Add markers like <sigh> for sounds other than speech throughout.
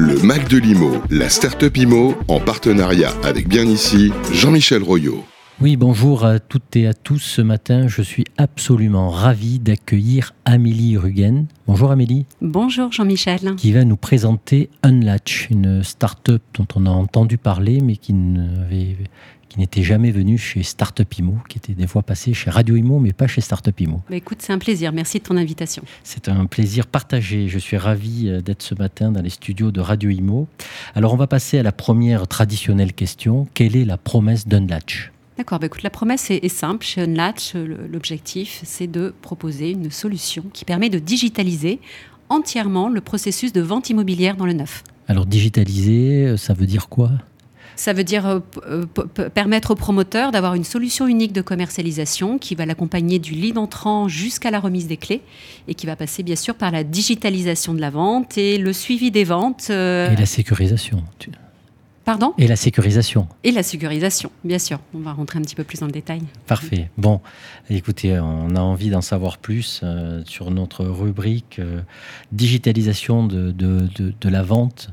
Le Mac de l'IMO, la start-up IMO, en partenariat avec bien ici, Jean-Michel Royot. Oui, bonjour à toutes et à tous. Ce matin, je suis absolument ravi d'accueillir Amélie Ruggen. Bonjour Amélie. Bonjour Jean-Michel. Qui va nous présenter Unlatch, une start-up dont on a entendu parler mais qui n'était jamais venue chez Startup Imo, qui était des fois passée chez Radio Imo, mais pas chez Startup Imo. Bah écoute, c'est un plaisir. Merci de ton invitation. C'est un plaisir partagé. Je suis ravi euh, d'être ce matin dans les studios de Radio Imo. Alors, on va passer à la première traditionnelle question. Quelle est la promesse d'Unlatch D'accord, bah écoute, la promesse est, simple. Chez Unlatch, l'objectif, c'est de proposer une solution qui permet de digitaliser entièrement le processus de vente immobilière dans le neuf. Alors, digitaliser, euh, ça veut dire quoi? Ça veut dire euh, euh, permettre au promoteur d'avoir une solution unique de commercialisation qui va l'accompagner du lead entrant jusqu'à la remise des clés et qui va passer bien sûr par la digitalisation de la vente et le suivi des ventes. et la sécurisation. Pardon Et la sécurisation. Et la sécurisation, bien sûr. On va rentrer un petit peu plus dans le détail. Parfait. Bon, écoutez, on a envie d'en savoir plus euh, sur notre rubrique euh, digitalisation de, de, la vente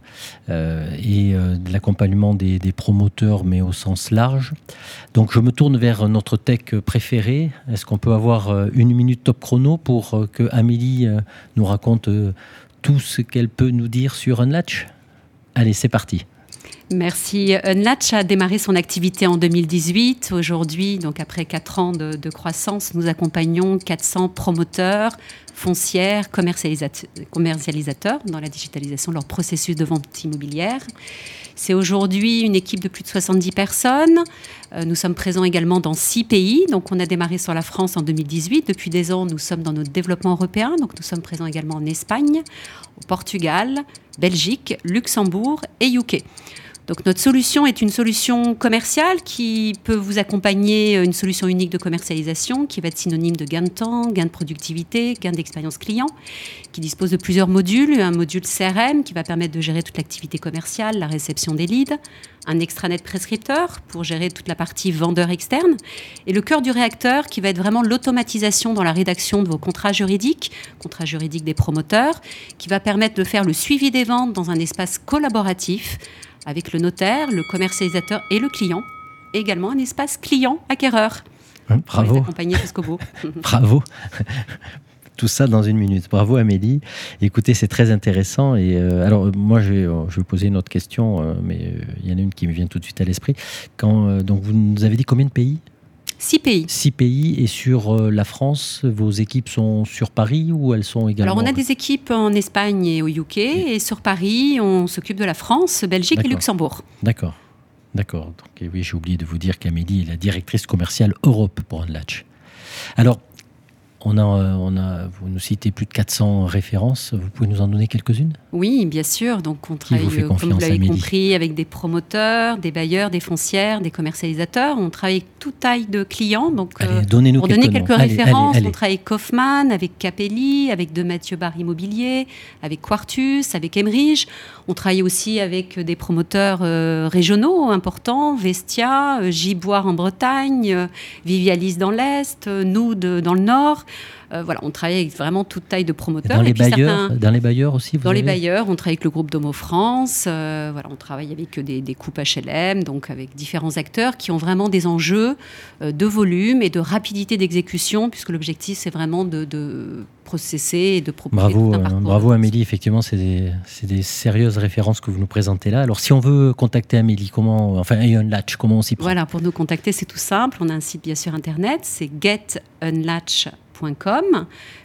euh, et de l'accompagnement des, des, promoteurs, mais au sens large. Donc, je me tourne vers notre tech préféré. Est-ce qu'on peut avoir une minute top chrono pour que Amélie nous raconte tout ce qu'elle peut nous dire sur Unlatch? Allez, c'est parti. Merci. Unlatch a démarré son activité en 2018. Aujourd'hui, donc après quatre ans de, croissance, nous accompagnons 400 promoteurs, foncières, commercialisateurs dans la digitalisation de leur processus de vente immobilière. C'est aujourd'hui une équipe de plus de 70 personnes. Euh, nous sommes présents également dans six pays. Donc, on a démarré sur la France en 2018. Depuis des ans, nous sommes dans notre développement européen. Donc, nous sommes présents également en Espagne, au Portugal, Belgique, Luxembourg et UK. Donc notre solution est une solution commerciale qui peut vous accompagner, euh, une solution unique de commercialisation qui va être synonyme de gain de temps, gain de productivité, gain d'expérience client, qui dispose de plusieurs modules, un module CRM qui va permettre de gérer toute l'activité commerciale, la réception des leads, un extranet prescripteur pour gérer toute la partie vendeur externe, et le cœur du réacteur qui va être vraiment l'automatisation dans la rédaction de vos contrats juridiques, contrats juridiques des promoteurs, qui va permettre de faire le suivi des ventes dans un espace collaboratif avec le notaire, le commercialisateur et le client. Et également un espace client-acquéreur. Bravo. Accompagner jusqu'au bout. <laughs> <laughs> Bravo. Tout ça dans une minute. Bravo Amélie. Écoutez, c'est très intéressant. Et euh, alors moi, je vais, je vais, poser une autre question, euh, mais euh, il y en a une qui me vient tout de suite à l'esprit. Quand donc vous nous avez dit combien de pays? Six pays. Six pays. Et sur euh, la France, vos équipes sont sur Paris ou elles sont également Alors, on a des équipes en Espagne et au UK. Et sur Paris, on s'occupe de la France, Belgique et Luxembourg. D'accord. D'accord. Donc, oui, j'ai oublié de vous dire qu'Amélie est la directrice commerciale Europe pour Unlatch. Alors, on a, on a, vous nous citez plus de 400 références. Vous pouvez nous en donner quelques-unes? Oui, bien sûr. Donc, on travaille, euh, comme vous l'avez compris, avec des promoteurs, des bailleurs, des foncières, des commercialisateurs. On travaille avec toute taille de clients. Donc, euh, donnez-nous quelques références, on travaille avec Kaufmann, avec Capelli, avec De Mathieu Bar Immobilier, avec Quartus, avec Emmerich. On travaille aussi avec des promoteurs euh, régionaux importants, Vestia, Giboire en Bretagne, Vivialis dans l'Est, Nous dans le Nord. Euh, voilà, on travaille avec vraiment toute taille de promoteurs. Dans les, bailleurs, dans les bailleurs aussi Dans les bailleurs, on travaille avec le groupe Domo France. Euh, voilà, on travaille avec des, des, coupes HLM, donc avec différents acteurs qui ont vraiment des enjeux euh, de volume et de rapidité d'exécution, puisque l'objectif, c'est vraiment de, processer et de proposer bravo, bravo Amélie, effectivement, c'est des, des, sérieuses références que vous nous présentez là. Alors, si on veut contacter Amélie, comment, enfin, Unlatch, comment on s'y prend? Voilà, pour nous contacter, c'est tout simple. On a un site bien sûr internet, c'est getunlatch.com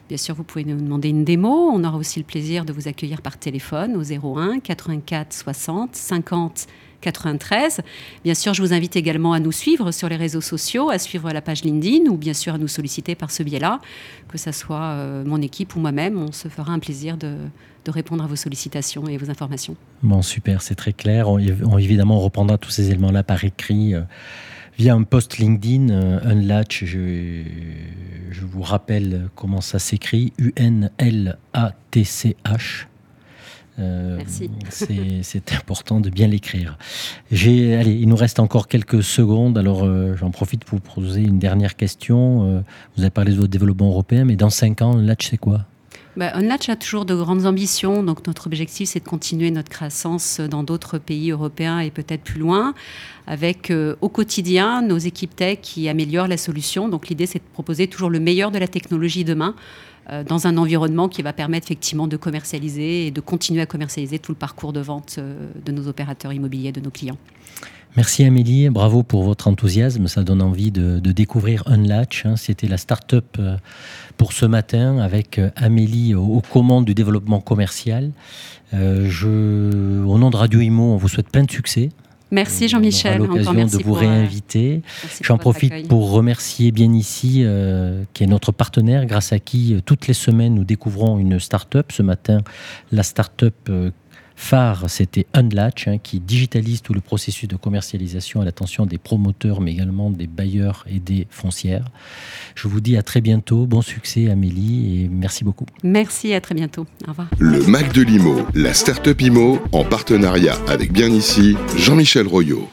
Bien sûr, vous pouvez nous demander une démo. On aura aussi le plaisir de vous accueillir par téléphone au 01 84 60 50 93. Bien sûr, je vous invite également à nous suivre sur les réseaux sociaux, à suivre la page LinkedIn ou bien sûr à nous solliciter par ce biais-là, que ce soit euh, mon équipe ou moi-même. On se fera un plaisir de, répondre à vos sollicitations et vos informations. Bon, super, c'est très clair. évidemment, on reprendra tous ces éléments-là par écrit. Euh, via un post LinkedIn, euh, Unlatch, je, je vous rappelle comment ça s'écrit, U-N-L-A-T-C-H. Euh, Merci. C'est important de bien l'écrire. Allez, il nous reste encore quelques secondes, alors euh, j'en profite pour vous poser une dernière question. vous avez parlé de votre développement européen, mais dans 5 ans, Unlatch, c'est quoi? Bah, Unlatch a toujours de grandes ambitions, donc notre objectif c'est de continuer notre croissance dans d'autres pays européens et peut-être plus loin, avec euh, au quotidien nos équipes tech qui améliorent la solution. Donc l'idée c'est de proposer toujours le meilleur de la technologie demain euh, dans un environnement qui va permettre effectivement de commercialiser et de continuer à commercialiser tout le parcours de vente euh, de nos opérateurs immobiliers, de nos clients. Merci Amélie, bravo pour votre enthousiasme, ça donne envie de, découvrir Unlatch. Hein. C'était la start-up euh, pour ce matin avec Amélie aux, commandes du développement commercial. je, au nom de Radio Imo, on vous souhaite plein de succès Merci Jean-Michel. L'occasion de vous euh, réinviter. J'en profite pour remercier bien ici, euh, qui est notre partenaire, grâce à qui euh, toutes les semaines nous découvrons une start-up. Ce matin, la start-up phare, c'était Unlatch, hein, qui digitalise tout le processus de commercialisation à l'attention des promoteurs, mais également des bailleurs et des foncières. Je vous dis à très bientôt. Bon succès, Amélie, et merci beaucoup. Merci, à très bientôt. Au revoir. Le Mac de l'IMO, la start-up IMO, en partenariat avec Bien Ici, Jean-Michel Royot.